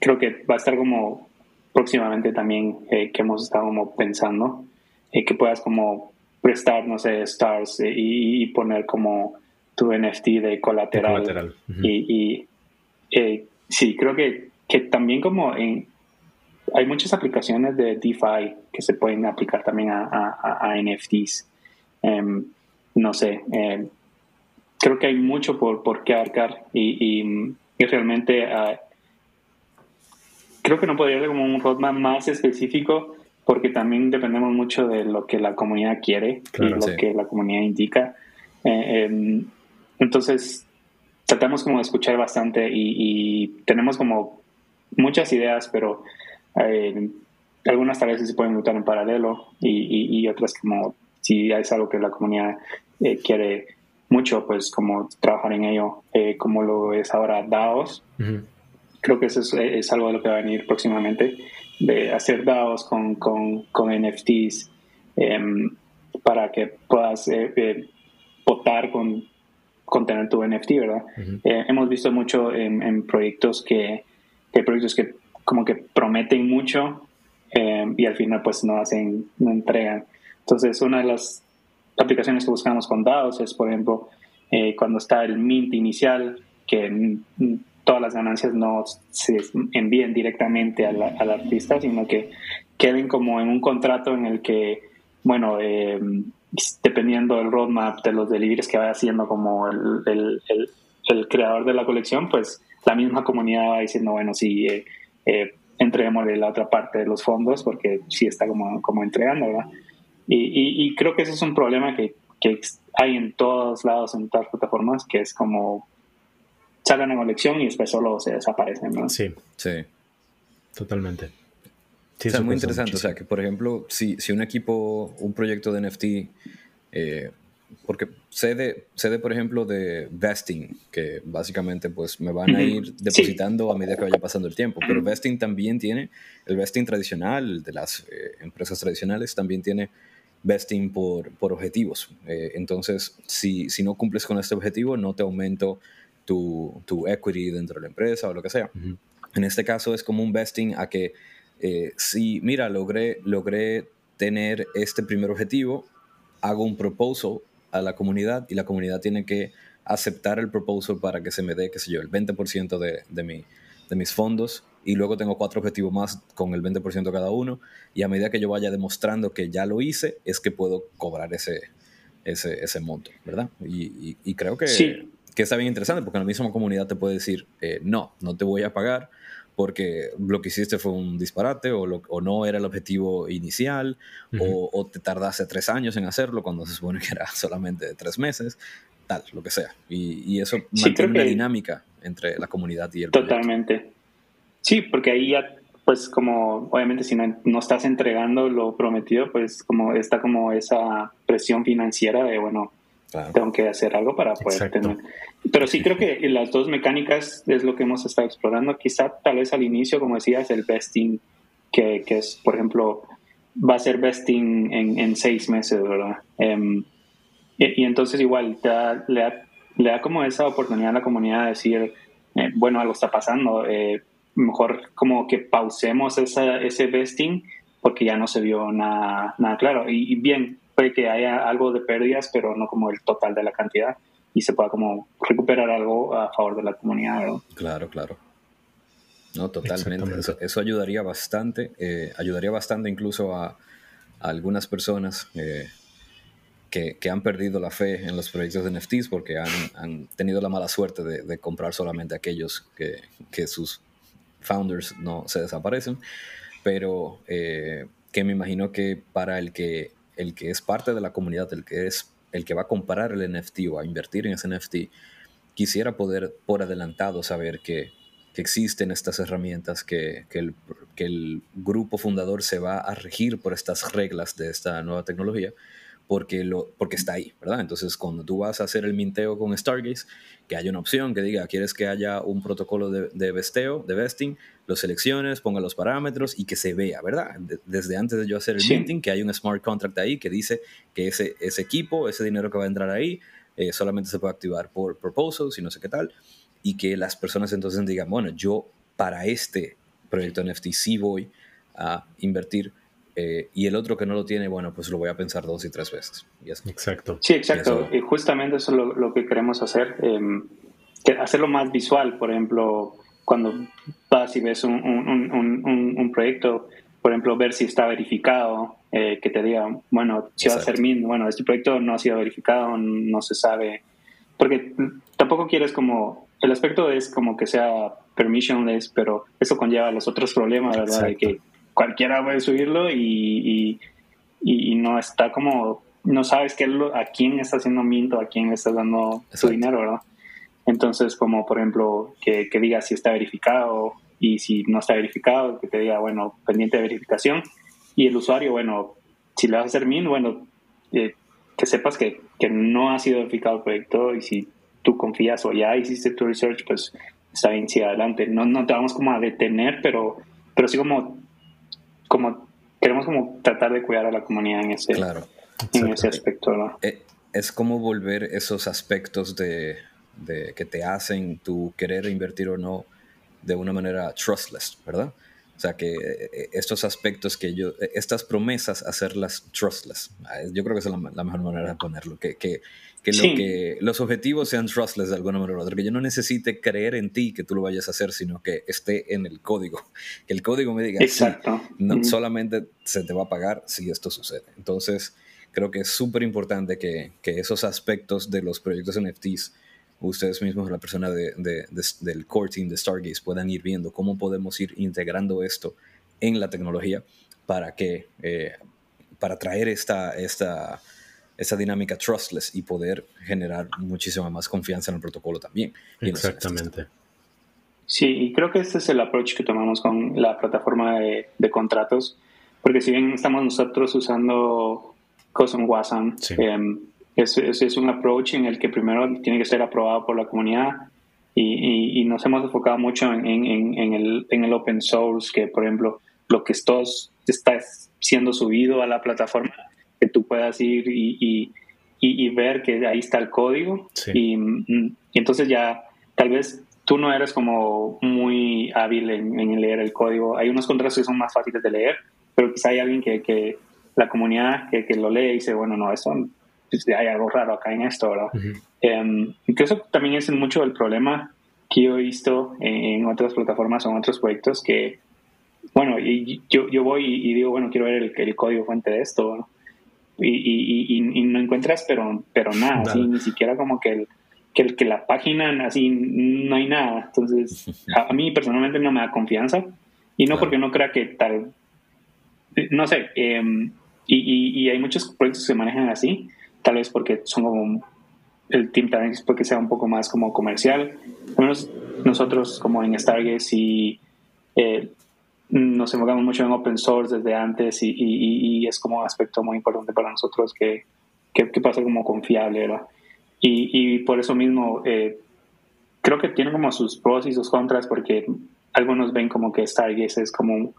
creo que va a estar como próximamente también eh, que hemos estado como pensando, que puedas como prestar, no sé, stars y, poner como tu NFT de colateral. Y, y sí, creo que, que también como en, hay muchas aplicaciones de DeFi que se pueden aplicar también a, NFTs. Em, no sé, em, creo que hay mucho por, por qué abarcar y, realmente ah, creo que no podría ser como un roadmap más específico porque también dependemos mucho de lo que la comunidad quiere y lo que la comunidad indica. Eh, em, entonces, tratamos como de escuchar bastante y, y tenemos como muchas ideas, pero eh, algunas tal vez se pueden luchar en paralelo y, otras como si es algo que la comunidad eh, quiere mucho, pues como trabajar en ello, eh, como lo es ahora DAOs. Creo que eso es, algo de lo que va a venir próximamente, de hacer DAOs con, con, con NFTs em, para que puedas votar con, con tener tu NFT, ¿verdad? hemos visto mucho en, proyectos que, que proyectos que como que prometen mucho eh, y al final pues no hacen, no entregan. Entonces una de las aplicaciones que buscamos con DAOs es, por ejemplo, eh, cuando está el mint inicial, que todas las ganancias no se envíen directamente al, artista, sino que queden como en un contrato en el que, bueno, eh, dependiendo del roadmap de los deliveries que vaya haciendo como el, el, el, creador de la colección, pues la misma comunidad va diciendo, bueno, si eh, entreguémosle la otra parte de los fondos porque sí está como, como entregando, ¿verdad? Y, y, creo que ese es un problema que, que, hay en todos lados, en todas las plataformas, que es como salen en colección y después solo se desaparecen, ¿no? Sí, sí, totalmente. Sí, es muy interesante, o sea, que por ejemplo, si, si un equipo, un proyecto de NFT eh, porque sé de, sé de, por ejemplo, de vesting, que básicamente pues me van a ir depositando a medida que vaya pasando el tiempo, pero vesting también tiene, el vesting tradicional de las eh, empresas tradicionales también tiene vesting por, por objetivos. Eh, entonces, si, si, no cumples con este objetivo, no te aumento tu, tu equity dentro de la empresa o lo que sea. En este caso es como un vesting a que eh, si, mira, logré, logré tener este primer objetivo, hago un proposal a la comunidad y la comunidad tiene que aceptar el proposal para que se me dé, qué sé yo, el 20% de, de, mi, de mis fondos y luego tengo cuatro objetivos más con el 20% cada uno y a medida que yo vaya demostrando que ya lo hice, es que puedo cobrar ese, ese, ese monto, ¿verdad? Y, y, creo que, que, está bien interesante porque la misma comunidad te puede decir, eh, no, no te voy a pagar porque lo que hiciste fue un disparate o, o no era el objetivo inicial o, o, te tardaste tres años en hacerlo cuando se supone que era solamente tres meses, tal, lo que sea. Y, y eso mantiene una dinámica entre la comunidad y el Totalmente. Sí, porque ahí ya, pues como, obviamente si no, no, estás entregando lo prometido, pues como está como esa presión financiera de, bueno, tengo que hacer algo para poder tener. Pero sí creo que las dos mecánicas es lo que hemos estado explorando. Quizá tal vez al inicio, como decías, el vesting, que, que es, por ejemplo, va a ser vesting en, en seis meses, ¿verdad? Um, y, y, entonces igual te da, le, da, le, da, como esa oportunidad a la comunidad de decir, eh, bueno, algo está pasando, eh, mejor como que pausemos esa, ese vesting porque ya no se vio nada, nada claro. Y, y, bien, puede que haya algo de pérdidas, pero no como el total de la cantidad y se pueda como recuperar algo a favor de la comunidad. ¿no? Claro, claro. No, totalmente. Eso, eso, ayudaría bastante, eh, ayudaría bastante incluso a, a algunas personas eh, que, que, han perdido la fe en los proyectos de NFTs porque han, han tenido la mala suerte de, de comprar solamente aquellos que, que sus founders no se desaparecen, pero eh, que me imagino que para el que, el que es parte de la comunidad, el que es el que va a comprar el NFT o a invertir en ese NFT, quisiera poder por adelantado saber que, que existen estas herramientas, que, que, el, que el grupo fundador se va a regir por estas reglas de esta nueva tecnología porque, lo, porque está ahí, ¿verdad? Entonces, cuando tú vas a hacer el minteo con Stargaze, que haya una opción que diga, quieres que haya un protocolo de, de vesteo, de vesting, lo selecciones, ponga los parámetros y que se vea, ¿verdad? Desde antes de yo hacer el sí. minting, que hay un smart contract ahí que dice que ese, ese equipo, ese dinero que va a entrar ahí, eh, solamente se puede activar por proposals y no sé qué tal, y que las personas entonces digan, bueno, yo para este proyecto NFT sí voy a invertir eh, y el otro que no lo tiene, bueno, pues lo voy a pensar dos y tres veces. Y exacto. Sí, exacto. Y, eso... y justamente eso es lo, lo, que queremos hacer. Eh, hacerlo más visual, por ejemplo, cuando vas y ves un, un, un, un proyecto, por ejemplo, ver si está verificado, eh, que te diga, bueno, si va a ser min, bueno, este proyecto no ha sido verificado, no se sabe. Porque tampoco quieres como, el aspecto es como que sea permissionless, pero eso conlleva los otros problemas, ¿verdad? Exacto. De que cualquiera puede subirlo y, y, y, no está como, no sabes qué a quién está haciendo minto, a quién le estás dando Exacto. su dinero, ¿verdad? Entonces, como por ejemplo, que, que, diga si está verificado y si no está verificado, que te diga, bueno, pendiente de verificación. Y el usuario, bueno, si le vas a hacer min, bueno, eh, que sepas que, que, no ha sido verificado el proyecto y si tú confías o ya hiciste tu research, pues está bien, sí, adelante. No, no te vamos como a detener, pero, pero sí como como queremos como tratar de cuidar a la comunidad en ese, claro, en ese aspecto. ¿no? Eh, es como volver esos aspectos de, de, que te hacen tu querer invertir o no de una manera trustless, ¿verdad? O sea, que eh, estos aspectos que yo, estas promesas, hacerlas trustless. Ah, yo creo que esa es la, la mejor manera de ponerlo. Que, que, que, sí. lo que los objetivos sean trustless de alguna manera u otra. Que yo no necesite creer en ti que tú lo vayas a hacer, sino que esté en el código. Que el código me diga, Exacto. Sí, no, mm. solamente se te va a pagar si esto sucede. Entonces, creo que es súper importante que, que esos aspectos de los proyectos NFTs ustedes mismos, la persona de, de, de, del core team de Stargaze, puedan ir viendo cómo podemos ir integrando esto en la tecnología para que, eh, para traer esta, esta, esta dinámica trustless y poder generar muchísima más confianza en el protocolo también. Exactamente. Sí, y creo que este es el approach que tomamos con la plataforma de, de contratos, porque si bien estamos nosotros usando Cosm Wasm, sí. eh, es, es, es, un approach en el que primero tiene que ser aprobado por la comunidad y, y, y nos hemos enfocado mucho en, en, en, el, en el open source, que por ejemplo lo que estos, está siendo subido a la plataforma, que tú puedas ir y, y ver que ahí está el código sí. y, y, entonces ya tal vez tú no eres como muy hábil en, en, leer el código. Hay unos contratos que son más fáciles de leer, pero quizá hay alguien que, que la comunidad que, que, lo lee y dice, bueno, no, eso hay algo raro acá en esto, ¿verdad? Uh -huh. Eh, incluso también es mucho el problema que yo he visto en, otras plataformas o en otros proyectos que, bueno, y yo, yo voy y digo, bueno, quiero ver el, el código fuente de esto, y, y, y, no encuentras, pero, pero nada, Así, ni siquiera como que, el, que, que la página, así, no hay nada. Entonces, a, mí personalmente no me da confianza, y no porque no crea que tal, no sé, y, y, hay muchos proyectos que se manejan así, tal vez porque son como el team es porque sea un poco más como comercial. Al menos nosotros como en Stargaze y eh, nos enfocamos mucho en open source desde antes y, y, es como un aspecto muy importante para nosotros que, que, pasa como confiable, ¿verdad? Y, y por eso mismo eh, creo que tiene como sus pros y sus contras porque algunos ven como que Stargaze es como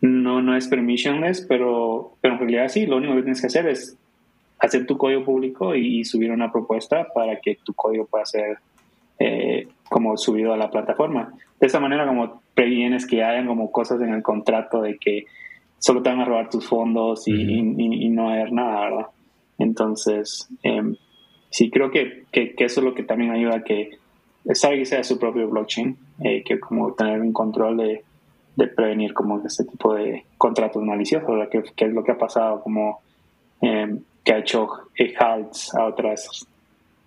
no, no es permissionless, pero, pero en realidad sí, lo único que tienes que hacer es hacer tu código público y subir una propuesta para que tu código pueda ser eh, como subido a la plataforma. De esa manera como previenes que hayan como cosas en el contrato de que solo te van a robar tus fondos y, no haber nada, ¿verdad? Entonces, em, sí creo que, que, eso es lo que también ayuda a que sabe que sea su propio blockchain, eh, que como tener un control de, de prevenir como este tipo de contratos maliciosos, ¿verdad? Que, que es lo que ha pasado como eh, que ha hecho halts a otras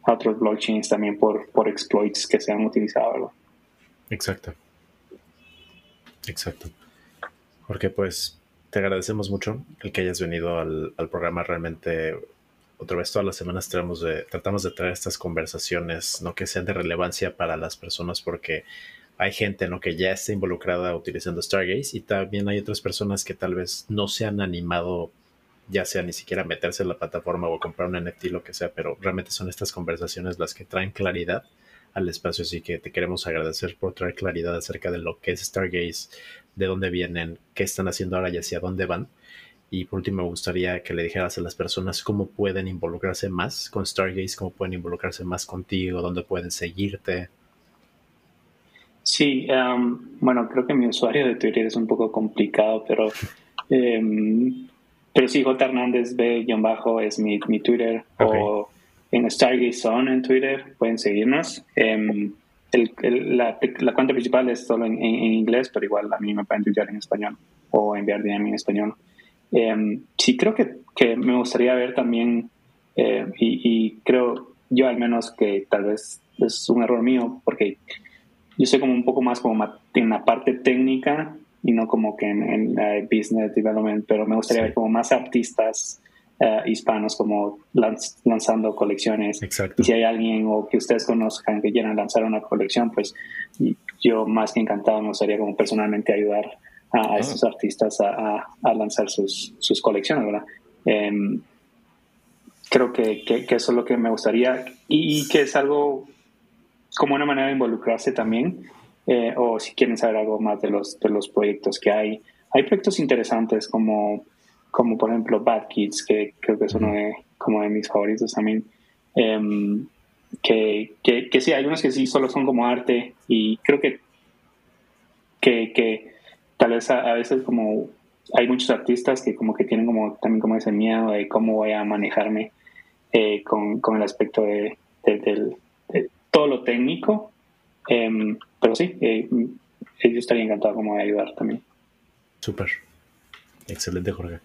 a otros blockchains también por, por exploits que se han utilizado. Exacto. Exacto. Porque pues te agradecemos mucho el que hayas venido al, programa. Realmente, otra vez todas las semanas tratamos de, tratamos de traer estas conversaciones, no que sean de relevancia para las personas, porque hay gente ¿no? que ya está involucrada utilizando Stargaze y también hay otras personas que tal vez no se han animado ya sea ni siquiera meterse en la plataforma o comprar un NFT, lo que sea, pero realmente son estas conversaciones las que traen claridad al espacio, así que te queremos agradecer por traer claridad acerca de lo que es Stargaze, de dónde vienen, qué están haciendo ahora y hacia dónde van. Y por último, me gustaría que le dijeras a las personas cómo pueden involucrarse más con Stargaze, cómo pueden involucrarse más contigo, dónde pueden seguirte. Sí, um, bueno, creo que mi usuario de Twitter es un poco complicado, pero em, pero sí, J. Hernández B-bajo es mi, mi Twitter o en Stargaze Zone en Twitter pueden seguirnos. Em, el, la, la, cuenta principal es solo en, inglés, pero igual a mí me pueden tuitear en español o enviar DM en español. Eh, sí, creo que, que, me gustaría ver también, eh, y, y, creo yo al menos que tal vez es un error mío, porque yo soy como un poco más como en la parte técnica y no como que en, business development, pero me gustaría ver como más artistas eh, hispanos como lanzando colecciones. Exacto. Y si hay alguien o que ustedes conozcan que quieran lanzar una colección, pues yo más que encantado me gustaría como personalmente ayudar a, ah. estos artistas a, a, lanzar sus, sus colecciones, ¿verdad? Em, creo que, que, eso es lo que me gustaría y, y que es algo como una manera de involucrarse también eh, o si quieren saber algo más de los, de los proyectos que hay. Hay proyectos interesantes como, como por ejemplo Bad Kids, que creo que es uno de, como de mis favoritos también. Em, que, que, sí, hay unos que sí solo son como arte y creo que, que, que tal vez a, veces como hay muchos artistas que como que tienen como también como ese miedo de cómo voy a manejarme eh, con, con, el aspecto de, de, todo lo técnico Em, pero sí, eh, yo estaría encantado como de ayudar también. Súper. Excelente, Jorge.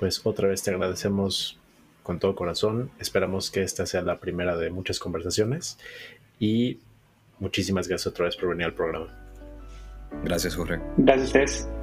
Pues otra vez te agradecemos con todo corazón. Esperamos que esta sea la primera de muchas conversaciones y muchísimas gracias otra vez por venir al programa. Gracias, Jorge. Gracias a ustedes.